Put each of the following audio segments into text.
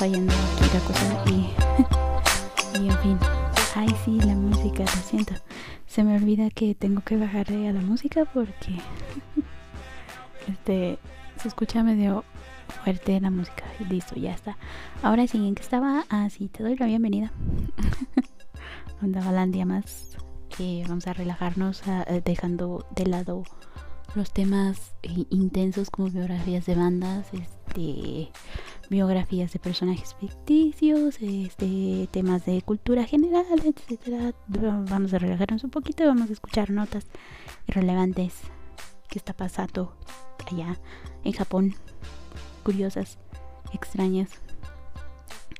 que fallando aquí la cosa y. y en fin. Ay, sí, la música, lo siento. Se me olvida que tengo que bajarle a la música porque. este. Se escucha medio fuerte la música. Y listo, ya está. Ahora sí, ¿en qué estaba? Ah, sí, te doy la bienvenida. Andaba la día más. Eh, vamos a relajarnos ah, eh, dejando de lado los temas eh, intensos como biografías de bandas, este biografías de personajes ficticios, este temas de cultura general, etcétera. Vamos a relajarnos un poquito y vamos a escuchar notas irrelevantes que está pasando allá en Japón, curiosas, extrañas,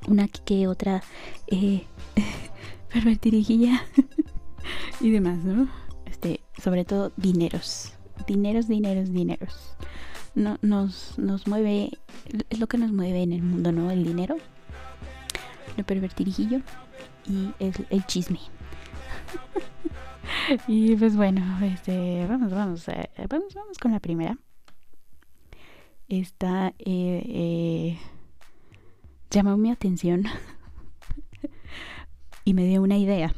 una que otra eh, pervertirijilla y demás, ¿no? Este, sobre todo dineros, dineros, dineros, dineros. No, nos, nos mueve, es lo que nos mueve en el mundo, ¿no? El dinero, lo pervertirijillo y el, el chisme. y pues bueno, este, vamos, vamos, eh, vamos, vamos con la primera. Esta eh, eh, llamó mi atención y me dio una idea.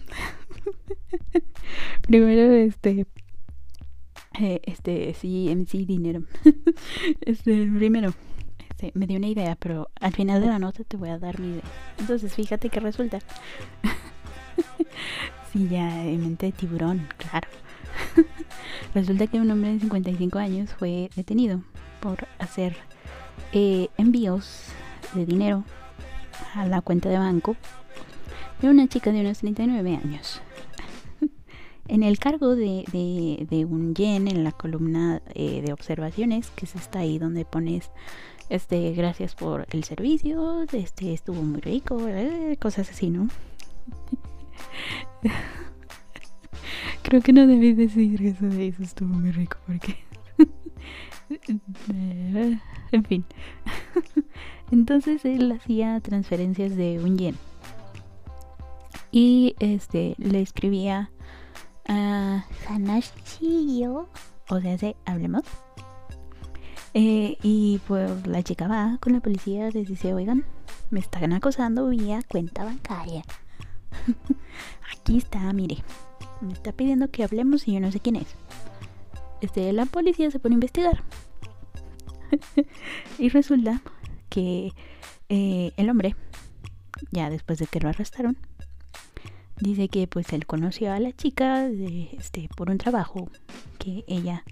Primero, este, eh, este, sí, MC dinero. este, primero, este, me dio una idea, pero al final de la nota te voy a dar mi idea. Entonces, fíjate que resulta. sí, ya en mente de tiburón, claro. resulta que un hombre de 55 años fue detenido por hacer eh, envíos de dinero a la cuenta de banco de una chica de unos 39 años. En el cargo de, un yen en la columna eh, de observaciones, que es está ahí donde pones este gracias por el servicio, este estuvo muy rico, eh, cosas así, ¿no? Creo que no debí decir eso de eso estuvo muy rico porque en fin. Entonces él hacía transferencias de un yen. Y este le escribía a Hanashio, o sea, se hablemos. Eh, y pues la chica va con la policía, les dice, oigan, me están acosando vía cuenta bancaria. Aquí está, mire. Me está pidiendo que hablemos y yo no sé quién es. Este, la policía se pone a investigar. y resulta que eh, el hombre, ya después de que lo arrestaron, dice que pues él conoció a la chica este, por un trabajo que ella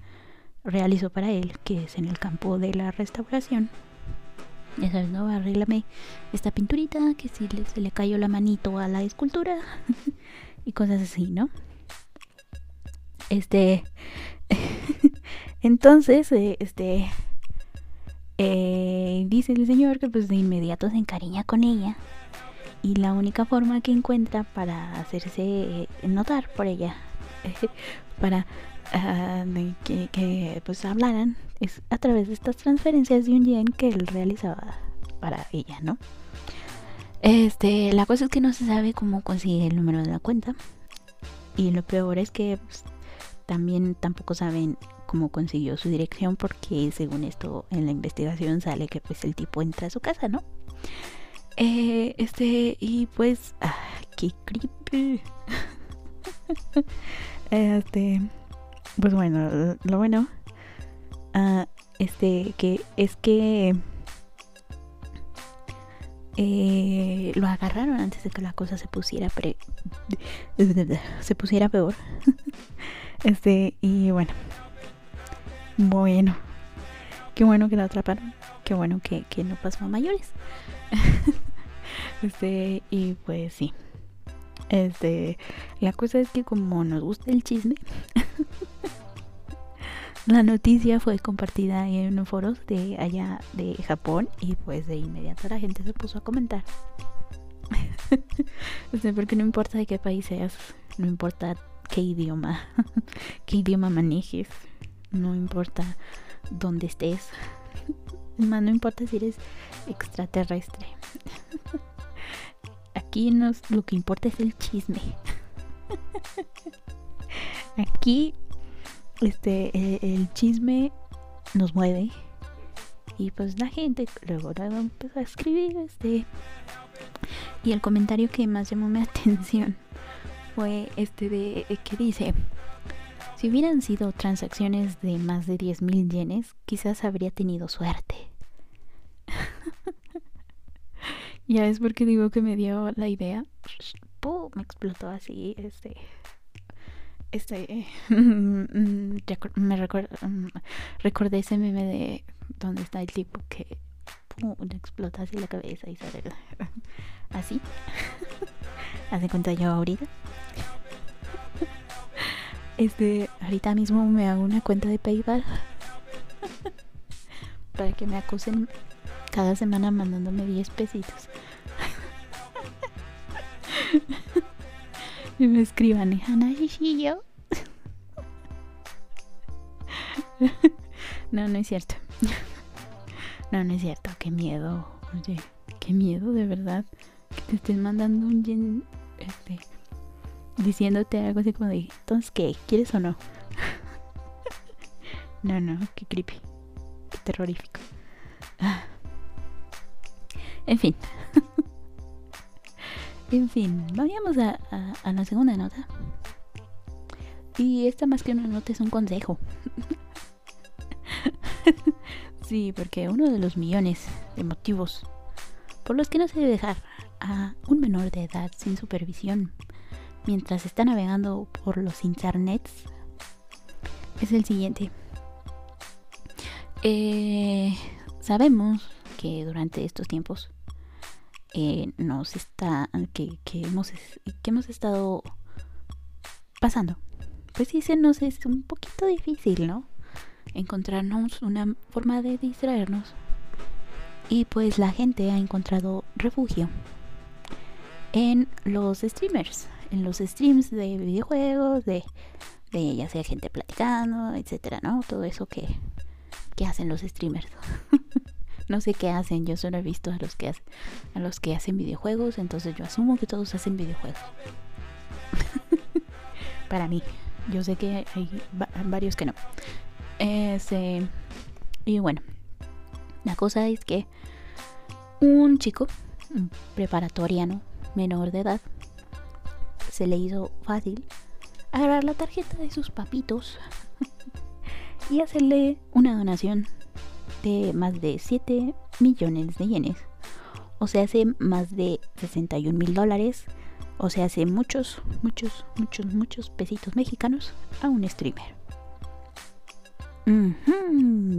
realizó para él, que es en el campo de la restauración. Ya sabes, ¿no? Arréglame esta pinturita, que si le, se le cayó la manito a la escultura y cosas así, ¿no? Este. Entonces, eh, este. Eh, dice el señor que pues de inmediato se encariña con ella. Y la única forma que encuentra para hacerse eh, notar por ella, para ah, que, pues hablaran, es a través de estas transferencias de un yen que él realizaba para ella, ¿no? Este, la cosa es que no se sabe cómo conseguir el número de la cuenta. Y lo peor es que pues, también tampoco saben cómo consiguió su dirección porque según esto en la investigación sale que pues el tipo entra a su casa, ¿no? Eh, este, y pues, ah, qué creepy. este, pues bueno, lo, bueno, ah, este, que es que eh, lo agarraron antes de que la cosa se pusiera pre se pusiera peor. este, y bueno, bueno, qué bueno que la atraparon, qué bueno que, que no pasó a mayores. Este, y pues sí. Este, la cosa es que como nos gusta el chisme, la noticia fue compartida en foros de allá de Japón y pues de inmediato la gente se puso a comentar. porque no importa de qué país seas, no importa qué idioma, qué idioma manejes, no importa dónde estés, no importa si eres extraterrestre. Aquí nos, lo que importa es el chisme. Aquí este el, chisme nos mueve y pues la gente luego, empezó a escribir este y el comentario que más llamó mi atención fue este de que dice si hubieran sido transacciones de más de 10 mil yenes quizás habría tenido suerte Ya es porque digo que me dio la idea. Me explotó así, este. Este. me recuerdo, mm, recordé ese meme de donde está el tipo que le explota así la cabeza y sale así. Hace cuenta yo ahorita. Este, ahorita mismo me hago una cuenta de PayPal para que me acusen cada semana mandándome 10 pesitos. Y me escriban, yo no, no es cierto. No, no es cierto. Qué miedo. Oye, qué miedo, de verdad. Que te estén mandando un este, diciéndote algo así como de, entonces, ¿qué? ¿Quieres o no? no, no, qué creepy. Qué terrorífico. Ah. En fin. En fin, vayamos a, la segunda nota. Y esta más que una nota es un consejo. sí, porque uno de los millones de motivos por los que no se debe dejar a un menor de edad sin supervisión mientras está navegando por los internets es el siguiente. Eh, sabemos que durante estos tiempos eh, nos está que, hemos que hemos estado pasando. Pues sí se nos es un poquito difícil no encontrarnos una forma de distraernos. Y pues la gente ha encontrado refugio en los streamers en los streams de videojuegos de, de ya sea gente platicando etcétera no todo eso que, que hacen los streamers No sé qué hacen, yo solo he visto a los que hacen, a los que hacen videojuegos, entonces yo asumo que todos hacen videojuegos. Para mí, yo sé que hay varios que no. Este, y bueno, la cosa es que un chico, un preparatoriano menor de edad, se le hizo fácil agarrar la tarjeta de sus papitos y hacerle una donación más de 7 millones de yenes. O sea, hace más de 61 mil dólares. O sea, hace muchos, muchos, muchos, muchos pesitos mexicanos a un streamer.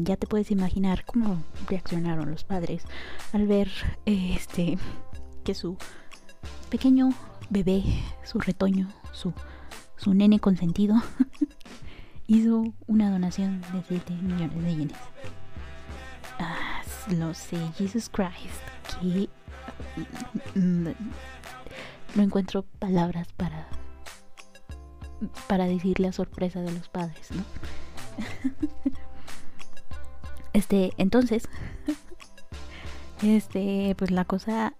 Ya te puedes imaginar cómo reaccionaron los padres al ver este que su pequeño bebé, su retoño, su, su nene consentido, hizo una donación de 7 millones de yenes. Ah, lo sé, Jesus Christ. Que mm, no encuentro palabras para para decir la sorpresa de los padres, ¿no? Este, entonces, este, pues la cosa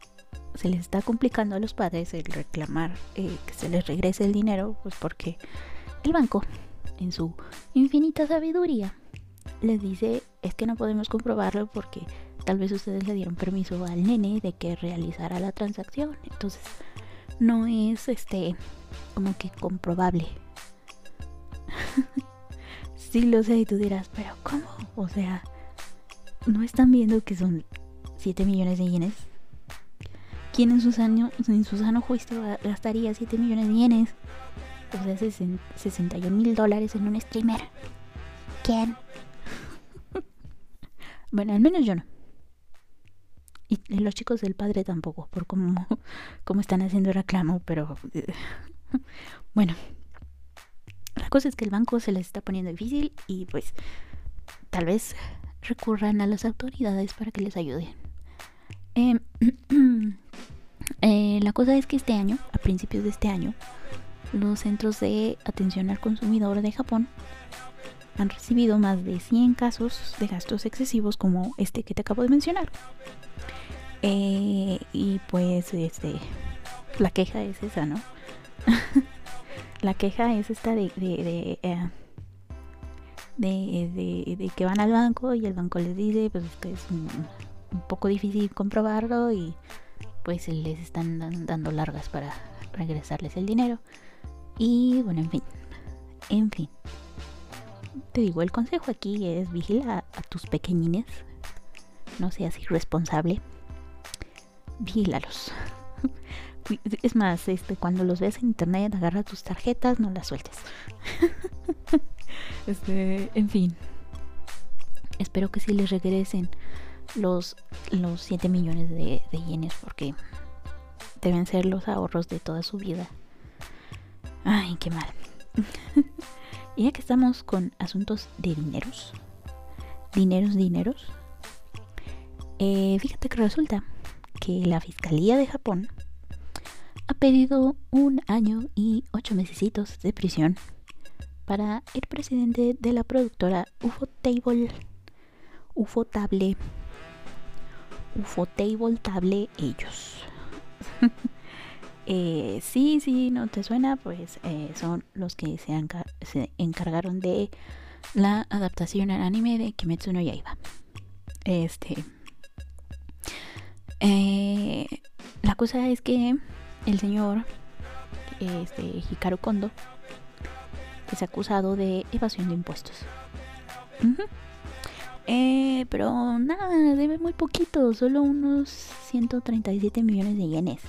se les está complicando a los padres el reclamar eh, que se les regrese el dinero, pues porque el banco, en su infinita sabiduría, les dice es que no podemos comprobarlo porque tal vez ustedes le dieron permiso al nene de que realizara la transacción. Entonces no es este como que comprobable. sí lo sé y tú dirás, pero ¿cómo? O sea, ¿no están viendo que son 7 millones de yenes? ¿Quién en su, sano, en su sano juicio gastaría 7 millones de yenes? O sea, 61 mil dólares en un streamer. ¿Quién? Bueno, al menos yo no. Y, los chicos del padre tampoco, por cómo, cómo están haciendo reclamo, pero bueno. La cosa es que el banco se les está poniendo difícil y pues tal vez recurran a las autoridades para que les ayuden. Em, eh, la cosa es que este año, a principios de este año, los centros de atención al consumidor de Japón han recibido más de 100 casos de gastos excesivos como este que te acabo de mencionar. Eh, y pues este la queja es esa, ¿no? la queja es esta de de, eh, de, de, que van al banco y el banco les dice pues que es un, poco difícil comprobarlo y pues les están dando largas para regresarles el dinero. Y bueno, en fin, en fin te digo, el consejo aquí es vigila a tus pequeñines. No seas irresponsable. Vigílalos. Es más, este, cuando los ves en internet, agarra tus tarjetas, no las sueltes. este, en fin. Espero que sí les regresen los, los 7 millones de, de yenes porque deben ser los ahorros de toda su vida. Ay, qué mal. Y ya que estamos con asuntos de dineros, dineros, dineros, eh, fíjate que resulta que la Fiscalía de Japón ha pedido un año y ocho mesecitos de prisión para el presidente de la productora Ufotable, Ufotable, Ufotable Table ellos. Eh, sí, sí, no te suena, pues eh, son los que se, encargaron de la adaptación al anime de Kimetsu no Yaiba. Este. Eh, la cosa es que el señor este, Hikaru Kondo es acusado de evasión de impuestos. eh, pero nada, debe muy poquito, solo unos 137 millones de yenes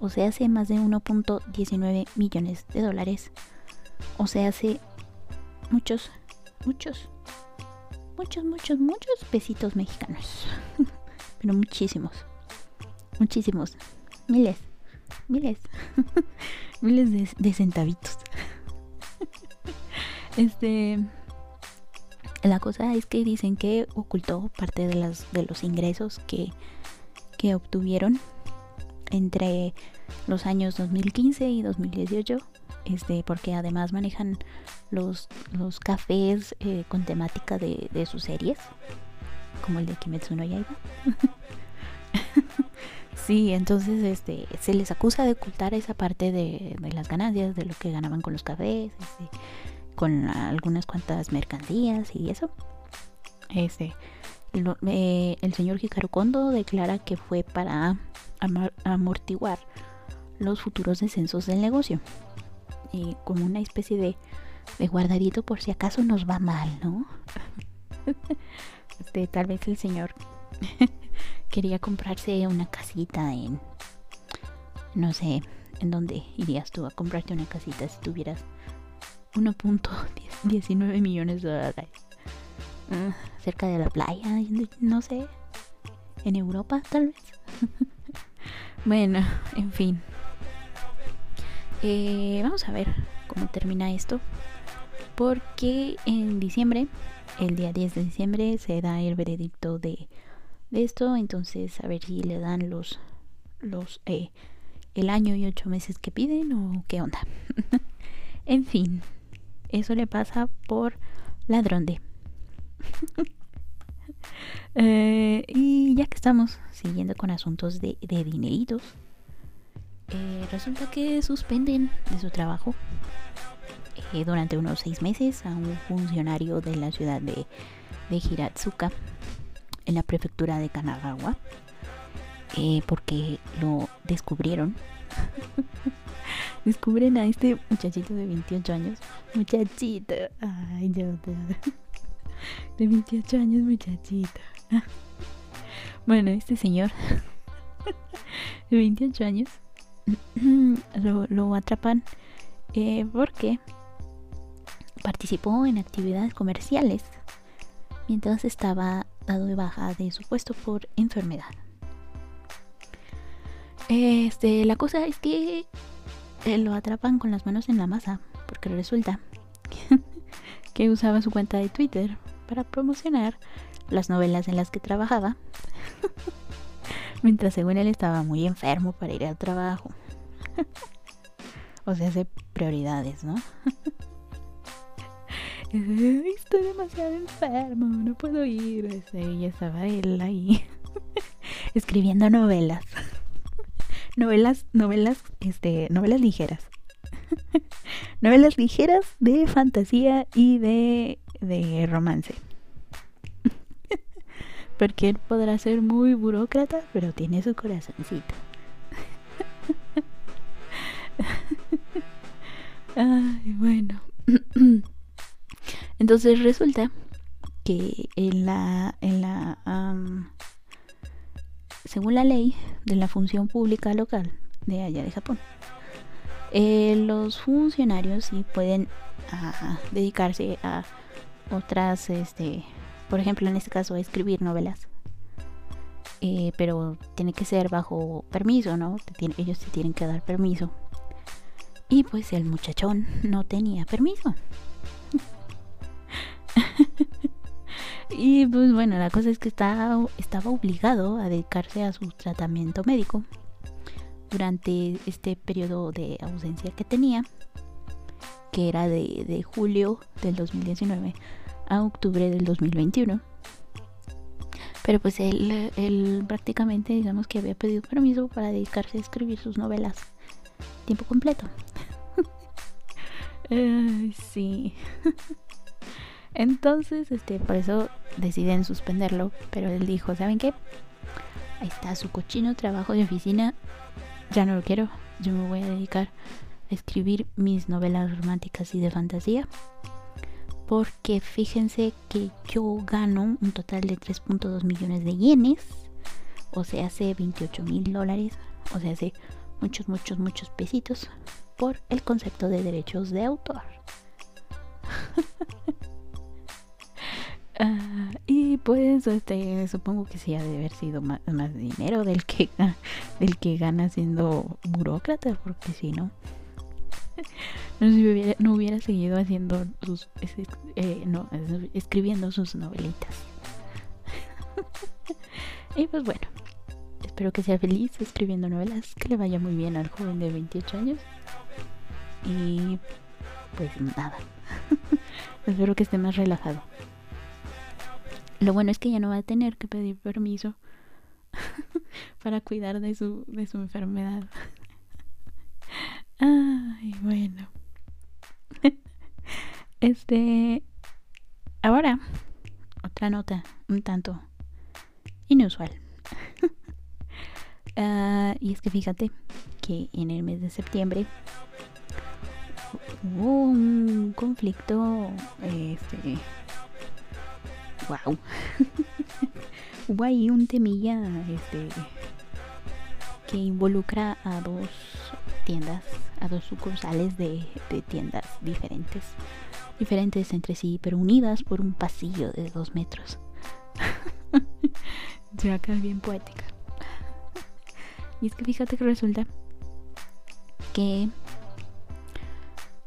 o se hace más de 1.19 millones de dólares, o se hace muchos, muchos, muchos, muchos, muchos pesitos mexicanos, pero muchísimos, muchísimos, miles, miles, miles de, centavitos. este, la cosa es que dicen que ocultó parte de, las, de los ingresos que, que obtuvieron entre los años 2015 y 2018 este, porque además manejan los, los cafés eh, con temática de, sus series, como el de Kimetsu no Yaiba. sí, entonces este, se les acusa de ocultar esa parte de, las ganancias, de lo que ganaban con los cafés, este, con algunas cuantas mercancías y eso. Este, eh, el señor Hikaru Kondo declara que fue para amortiguar los futuros descensos del negocio. Como una especie de, de guardadito por si acaso nos va mal, ¿no? este, tal vez el señor quería comprarse una casita en... No sé, ¿en dónde irías tú a comprarte una casita si tuvieras 1.19 millones de dólares? Ah, cerca de la playa, no sé. En Europa, tal vez. bueno, en fin. Eh, vamos a ver cómo termina esto. Porque en diciembre, el día 10 de diciembre, se da el veredicto de, esto. Entonces, a ver si le dan los, los eh, el año y ocho meses que piden o qué onda. en fin, eso le pasa por ladrón de. Eh, y ya que estamos siguiendo con asuntos de, de dineritos, eh, resulta que suspenden de su trabajo eh, durante unos seis meses a un funcionario de la ciudad de, de Hiratsuka, en la prefectura de Kanagawa, porque lo descubrieron. Descubren a este muchachito de 28 años. Muchachito. Ay, Dios, De 28 años, muchachito. Bueno, este señor de 28 años lo, atrapan eh, porque participó en actividades comerciales mientras estaba dado de baja de su puesto por enfermedad. Este, la cosa es que eh, lo atrapan con las manos en la masa, porque resulta que usaba su cuenta de Twitter para promocionar las novelas en las que trabajaba, mientras según él estaba muy enfermo para ir al trabajo. o sea, hace prioridades, ¿no? Estoy demasiado enfermo, no puedo ir. Y estaba él ahí escribiendo novelas. novelas, novelas, este, novelas ligeras. novelas ligeras de fantasía y de, de romance. Porque él podrá ser muy burócrata, pero tiene su corazoncito. Ay, bueno. Entonces resulta que en la, en la según la ley de la función pública local de allá de Japón, eh, los funcionarios sí pueden ah, dedicarse a otras, este, por ejemplo, en este caso, escribir novelas. Eh, pero tiene que ser bajo permiso, ¿no? ellos se tienen que dar permiso. Y pues el muchachón no tenía permiso. y pues bueno, la cosa es que estaba, estaba obligado a dedicarse a su tratamiento médico durante este periodo de ausencia que tenía, que era de, julio del 2019 a octubre del 2021. Pero pues él, él prácticamente digamos que había pedido permiso para dedicarse a escribir sus novelas tiempo completo. Sí. Entonces, este, por eso deciden suspenderlo. Pero él dijo, ¿saben qué? Ahí está su cochino trabajo de oficina. Ya no lo quiero. Yo me voy a dedicar escribir mis novelas románticas y de fantasía. Porque fíjense que yo gano un total de 3.2 millones de yenes. O sea, hace 28 mil dólares. O sea, hace muchos, muchos, muchos pesitos. Por el concepto de derechos de autor. Ah, y pues este supongo que sí ha de haber sido más, dinero del que del que gana siendo burócrata porque si no no, hubiera, seguido haciendo sus eh, no, escribiendo sus novelitas. Y pues bueno espero que sea feliz escribiendo novelas que le vaya muy bien al joven de 28 años. Y pues nada espero que esté más relajado. Lo bueno es que ya no va a tener que pedir permiso para cuidar de su, de su enfermedad. Ay, bueno. Este. Ahora, otra nota un tanto inusual. Ah, y es que fíjate que en el mes de septiembre hubo un conflicto este, wow. Hubo ahí un temilla este, que involucra a dos tiendas, a dos sucursales de, tiendas diferentes. Diferentes entre sí, pero unidas por un pasillo de dos metros. Se acá bien poética. Y es que fíjate que resulta que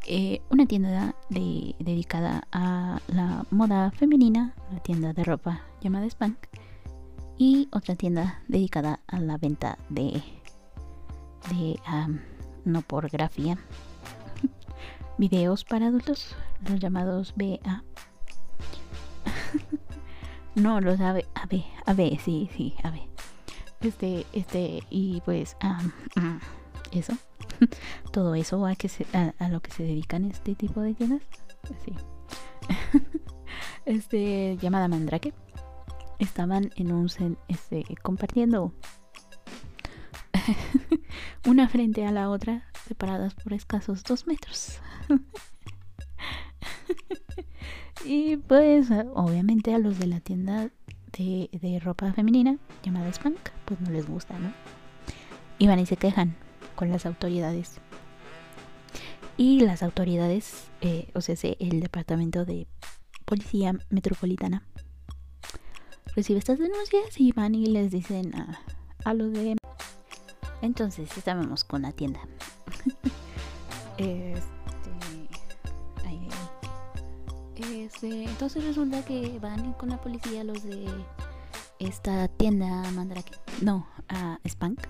eh, una tienda dedicada a la moda femenina, una tienda de ropa llamada Spank, y otra tienda dedicada a la venta de, de no pornografía, videos para adultos, los llamados BA. no, los AB, AB, AB, sí, sí, AB. Este, este, y pues, eso. todo eso a, que a, lo que se dedican este tipo de tiendas. Sí. este, llamada Mandrake. Estaban en un este, compartiendo una frente a la otra, separadas por escasos dos metros. y pues, obviamente, a los de la tienda de, de ropa femenina llamada Spank, pues no les gusta, ¿no? Y van y se quejan con las autoridades. Y las autoridades, eh, o sea, el departamento de policía metropolitana, recibe estas denuncias y van y les dicen a, a los de... Entonces estábamos con la tienda. este, ahí, ahí. Este, entonces resulta que van con la policía los de esta tienda Mandrake. No, a Spank.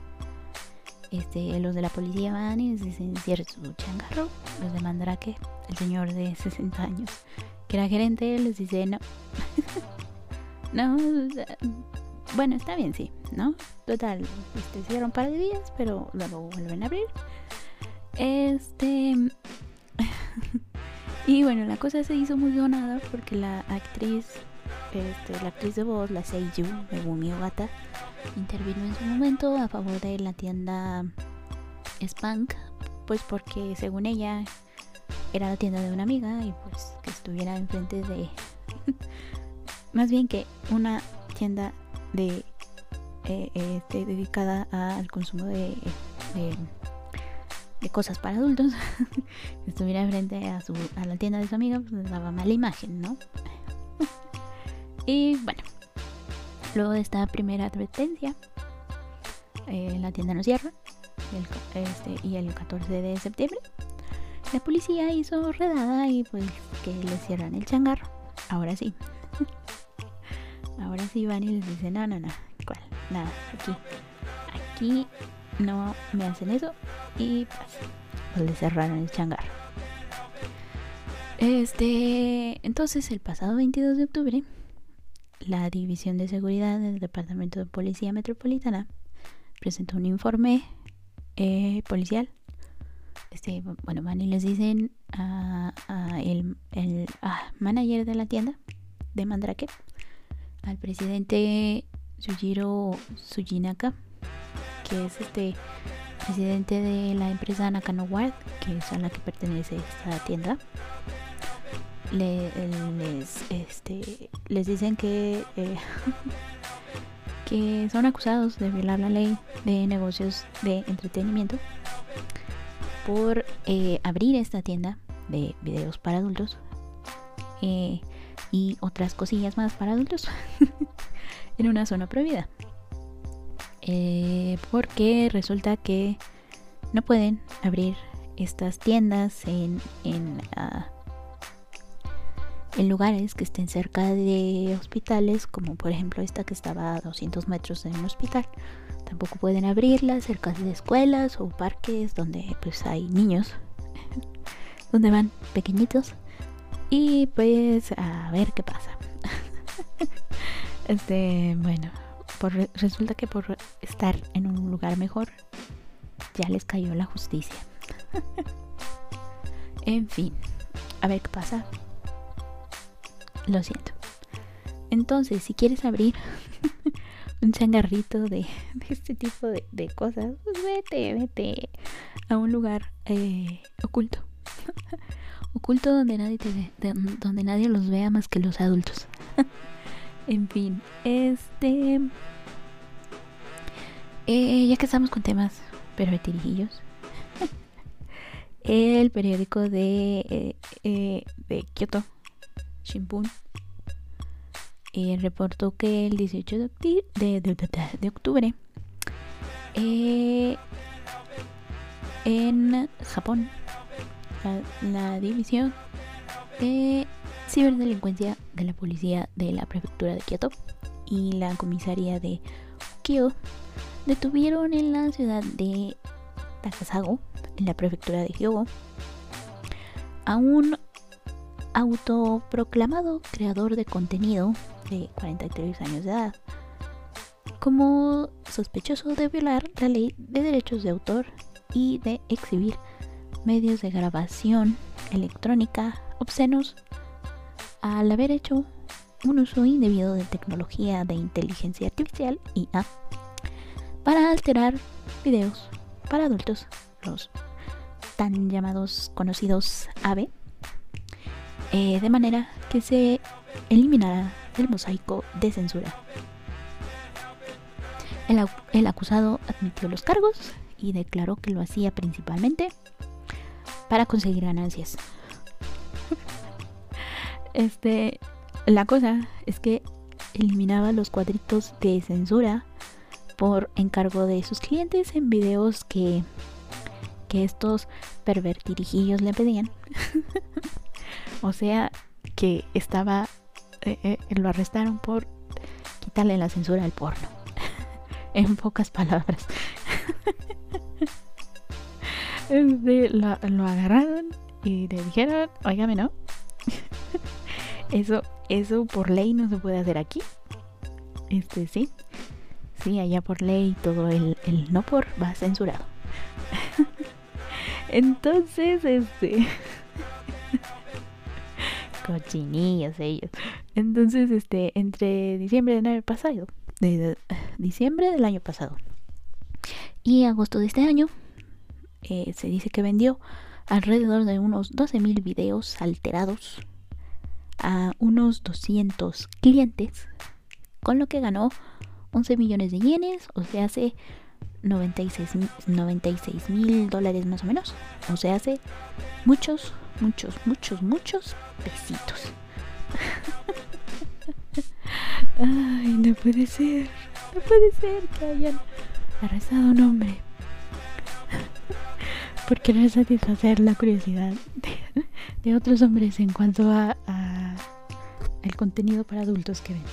Este, los de la policía van y les dicen cierre su changarro. Los de Mandrake, el señor de 60 años, que era gerente, les dice no. no, bueno, está bien, sí, ¿no? Total, este, cierran un par de días, pero luego vuelven a abrir. Este. y bueno, la cosa se hizo muy donada porque la actriz, este, la actriz de voz, la Seiyu, Megumi Ogata, intervino en su momento a favor de la tienda Spank, pues porque según ella era la tienda de una amiga y pues que estuviera enfrente de. más bien que una tienda de eh, este, dedicada al consumo de, de, cosas para adultos. Estuviera frente a, su, a la tienda de su amiga pues daba mala imagen no y bueno luego de esta primera advertencia eh, la tienda no cierra este, y el 14 de septiembre la policía hizo redada y pues que le cierran el changarro. Ahora sí Ahora sí van y les dicen, no, no, no, ¿cuál? Nada, aquí. Aquí no me hacen eso. Y pues, pues le cerraron el changar. Este, entonces el pasado 22 de octubre, la División de Seguridad del Departamento de Policía Metropolitana presentó un informe eh, policial. Este, bueno, van y les dicen a, el, el manager de la tienda de Mandrake al presidente Sujiro Sujinaka, que es este presidente de la empresa Nakano Ward, que es a la que pertenece esta tienda. les, este, les dicen que, eh, que son acusados de violar la ley de negocios de entretenimiento por eh, abrir esta tienda de videos para adultos eh, y otras cosillas más para adultos en una zona prohibida. Eh, porque resulta que no pueden abrir estas tiendas en, en, ah, en lugares que estén cerca de hospitales, como por ejemplo esta que estaba a 200 metros de un hospital. Tampoco pueden abrirlas cerca de escuelas o parques donde pues hay niños, donde van pequeñitos y pues a ver qué pasa. este, bueno, resulta que por estar en un lugar mejor, ya les cayó la justicia. en fin, a ver qué pasa. Lo siento. Entonces, si quieres abrir un changarrito de, este tipo de, cosas, pues vete, vete a un lugar eh, oculto oculto donde nadie te ve, donde nadie los vea más que los adultos. en fin, este eh, ya que estamos con temas pervertirijillos, el periódico de, eh, eh, de Kyoto, Shimbun, reportó que el 18 de, de, octubre en Japón la, división de ciberdelincuencia de la policía de la prefectura de Kyoto y la comisaría de Kyo detuvieron en la ciudad de Takasago, en la prefectura de Hyogo, a un autoproclamado creador de contenido de 43 años de edad como sospechoso de violar la ley de derechos de autor y de exhibir medios de grabación electrónica obscenos al haber hecho un uso indebido de tecnología de inteligencia artificial IA para alterar videos para adultos, los tan llamados conocidos AVE, eh, de manera que se eliminara el mosaico de censura. el acusado admitió los cargos y declaró que lo hacía principalmente para conseguir ganancias. este, la cosa es que eliminaba los cuadritos de censura por encargo de sus clientes en videos que, que estos pervertirijillos le pedían. o sea, que estaba, eh, eh, lo arrestaron por quitarle la censura al porno. en pocas palabras. Lo, lo agarraron y le dijeron, óigame, ¿no? eso, eso por ley no se puede hacer aquí. Este, sí. Sí, allá por ley todo el, el no por va censurado. Entonces, este. Cochinillos ellos. Entonces, este, entre diciembre del año pasado, diciembre del año pasado y agosto de este año, eh, se dice que vendió alrededor de unos 12.000 videos alterados a unos 200 clientes, con lo que ganó 11 millones de yenes, o sea, hace 96 mil dólares más o menos, o sea, hace muchos, muchos, muchos, muchos besitos. Ay, no puede ser, no puede ser que hayan arrestado a un hombre por querer satisfacer la curiosidad de, otros hombres en cuanto a, el contenido para adultos que ven.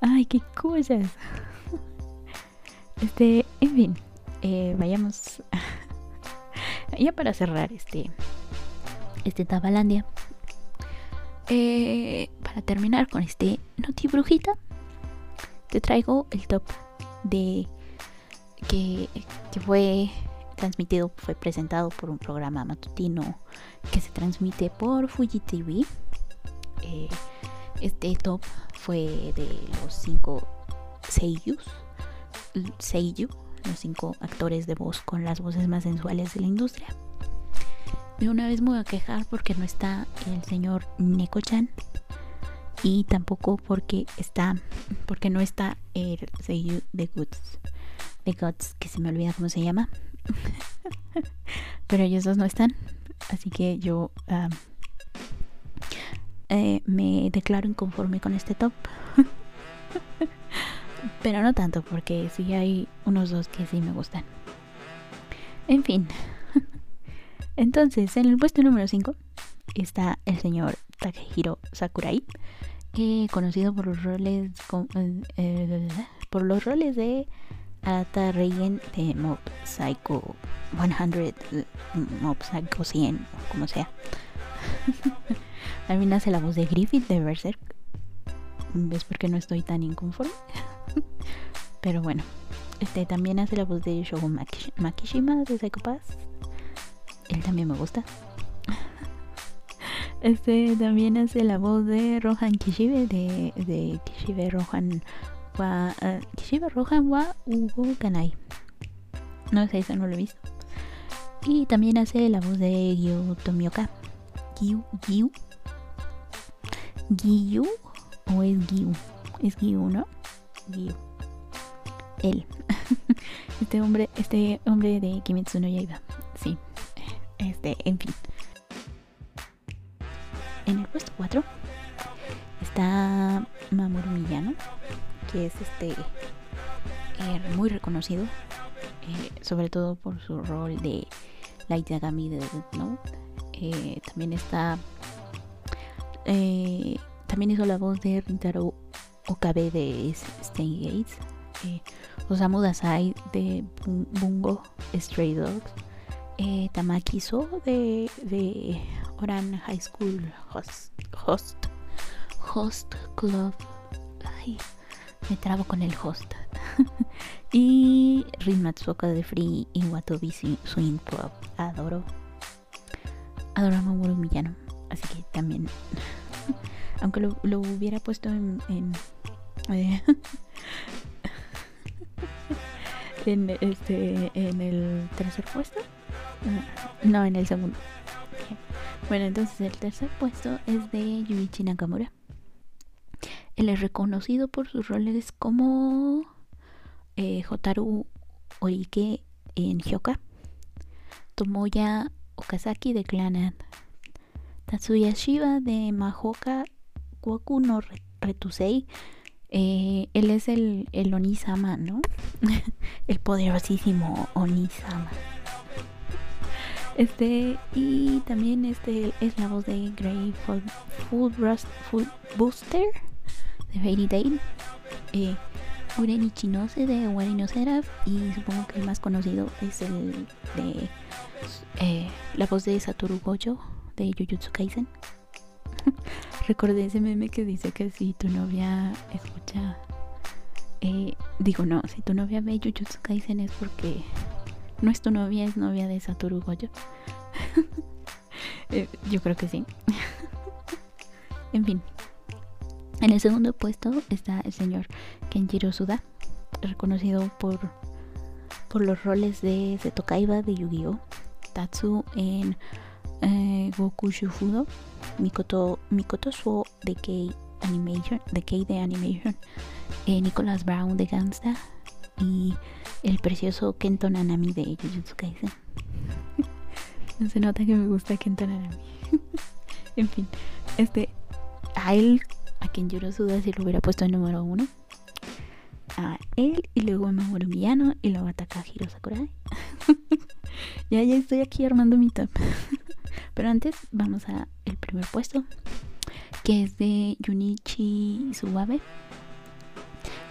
Ay, qué cosas. Este, en fin, eh, vayamos ya para cerrar este este Tabalandia. Eh, para terminar con este Noti Brujita, te traigo el top de que, que fue transmitido, fue presentado por un programa matutino que se transmite por Fuji TV. Eh, este top fue de los cinco seiyus, seiyu, los cinco actores de voz con las voces más sensuales de la industria. De una vez me voy a quejar porque no está el señor Neko-chan y tampoco porque está porque no está el seiyu de Guts, de Guts que se me olvida cómo se llama. Pero ellos dos no están. Así que yo eh, me declaro inconforme con este top. Pero no tanto, porque sí hay unos dos que sí me gustan. En fin. Entonces, en el puesto número 5 está el señor Takehiro Sakurai, eh, conocido por los roles eh, por los roles de Ata Reigen de Mob Psycho 100, Mob Psycho 100, como sea. También hace la voz de Griffith de Berserk. ¿Ves por qué no estoy tan inconforme? Pero bueno, este también hace la voz de Shogun Makishima de Psycho Pass. Él también me gusta. Este también hace la voz de Rohan Kishibe de, de Kishibe Rohan wa Kishiba Rohan wa Ugo Kanai. No sé, eso no lo he visto. Y también hace la voz de Gyu Tomioka. Gyu, Gyu. Gyu o es Gyu. Es Gyu, ¿no? Gyu. Él. Este hombre, este hombre de Kimetsu no Yaiba. Sí. Este, en fin. En el puesto 4 está Mamoru Miyano que es este eh, muy reconocido, eh, sobre todo por su rol de Light Yagami de Death Note. Eh, también está, también hizo la voz de Rintaro Okabe de Stay Gates, Osamu Dazai de Bungo Stray Dogs, Tamaki So de, de Oran High School Host, Host, Host Club. Ay, me trabo con el host. y Rin Matsuoka de Free y Watobi Swing Pop. Adoro. Adoro a Mamoru Miyano. Así que también. Aunque lo, lo, hubiera puesto en. en, eh, en, este, en el tercer puesto. No, en el segundo. Bueno, entonces el tercer puesto es de Yuichi Nakamura. Él es reconocido por sus roles como eh, Hotaru Orike en Hyoka, Tomoya Okazaki de Clannad, Tatsuya Shiba de Mahoka Goku no Retusei. Eh, él es el, Onisama, ¿no? el poderosísimo Onisama. Este, y también este es la voz de Grey Food, Booster de Fairy Tail. Eh, Ureni Chinose de Warino Seraph y supongo que el más conocido es el de eh, la voz de Satoru Gojo de Jujutsu Kaisen. Recordé ese meme que dice que si tu novia escucha, eh, digo no, si tu novia ve Jujutsu Kaisen es porque no es tu novia, es novia de Satoru Gojo. Eh, yo creo que sí. en fin. En el segundo puesto está el señor Kenjiro Suda, reconocido por, por los roles de Seto Kaiba de Yu-Gi-Oh! Tatsu en eh, Goku Shufudo, Mikoto, Mikoto Suo de K Animation, de K de Animation, eh, Nicholas Brown de Gangsta y el precioso Kento Nanami de Jujutsu Kaisen. se nota que me gusta Kento Nanami. en fin, este a él, a quien yo no suda si lo hubiera puesto en número uno. A él y luego a Mamoru Miyano y luego a Takahiro Sakurai. ya, ya estoy aquí armando mi top. Pero antes vamos a el primer puesto, que es de Junichi Suwabe.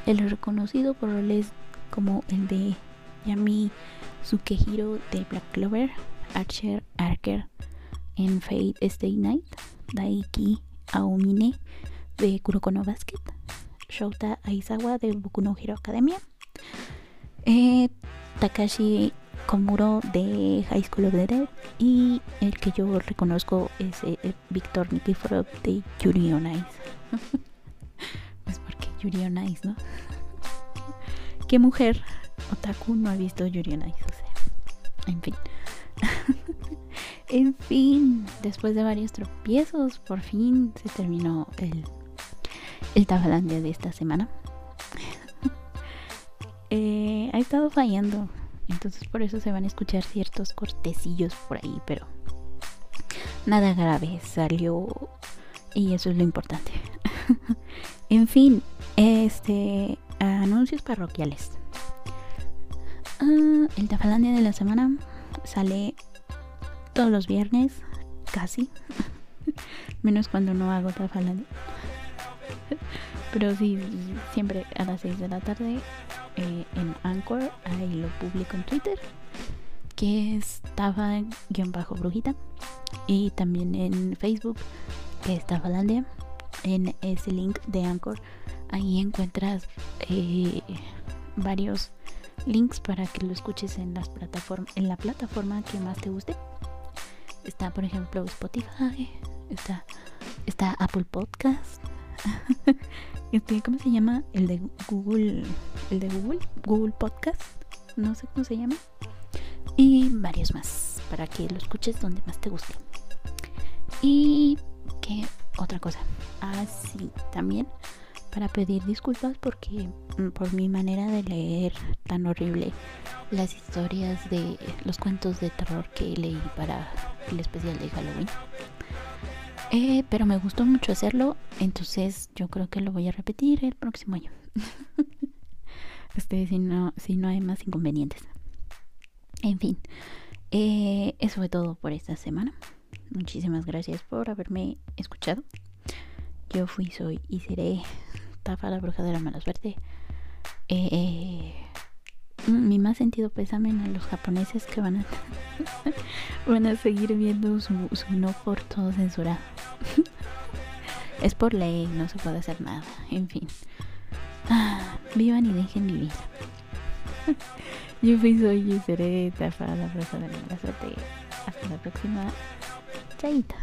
El reconocido por roles como el de Yami Sukehiro de Black Clover, Archer Archer en Fate Stay Night, Daiki Aomine de Kurokono Basket, Shouta Aizawa de Boku no Academia, eh, Takashi Komuro de High School of the Dead y el que yo reconozco es eh, eh, Víctor Nikiforov de Yuri Ice. pues porque Yuri Ice, ¿no? ¿Qué mujer otaku no ha visto Yuri Ice? O sea, en fin. en fin, después de varios tropiezos, por fin se terminó el, el Tafalandia de esta semana. eh, ha estado fallando entonces por eso se van a escuchar ciertos cortecillos por ahí, pero nada grave salió y eso es lo importante. en fin, este anuncios parroquiales. Ah, el Tafalandia de la semana sale todos los viernes, casi. Menos cuando no hago Tafalandia. Pero sí, siempre a las 6 de la tarde eh, en Anchor, ahí lo publico en Twitter, que estaba-brujita. brujita Y también en Facebook, que es Tafalandia. En ese link de Anchor, ahí encuentras eh, varios links para que lo escuches en, las en la plataforma que más te guste. Está, por ejemplo, Spotify, está, está Apple Podcast. Este, ¿Cómo se llama? El de Google. El de Google. Google Podcast. No sé cómo se llama. Y varios más. Para que lo escuches donde más te guste. Y qué otra cosa. Así ah, también. Para pedir disculpas porque mm, por mi manera de leer tan horrible las historias de los cuentos de terror que leí para el especial de Halloween. Eh, pero me gustó mucho hacerlo, entonces yo creo que lo voy a repetir el próximo año. este, si no, si no hay más inconvenientes. En fin, eh, eso fue todo por esta semana. Muchísimas gracias por haberme escuchado. Yo fui, soy y seré Tafa la bruja de la mala suerte. Eh, mi más sentido pésame a los japoneses que van a van a seguir viendo su, no por todo censurado. es por ley, no se puede hacer nada. En fin. Ah, vivan y dejen vivir. Yo fui soy y seré para la de la. Hasta la próxima. Chaita.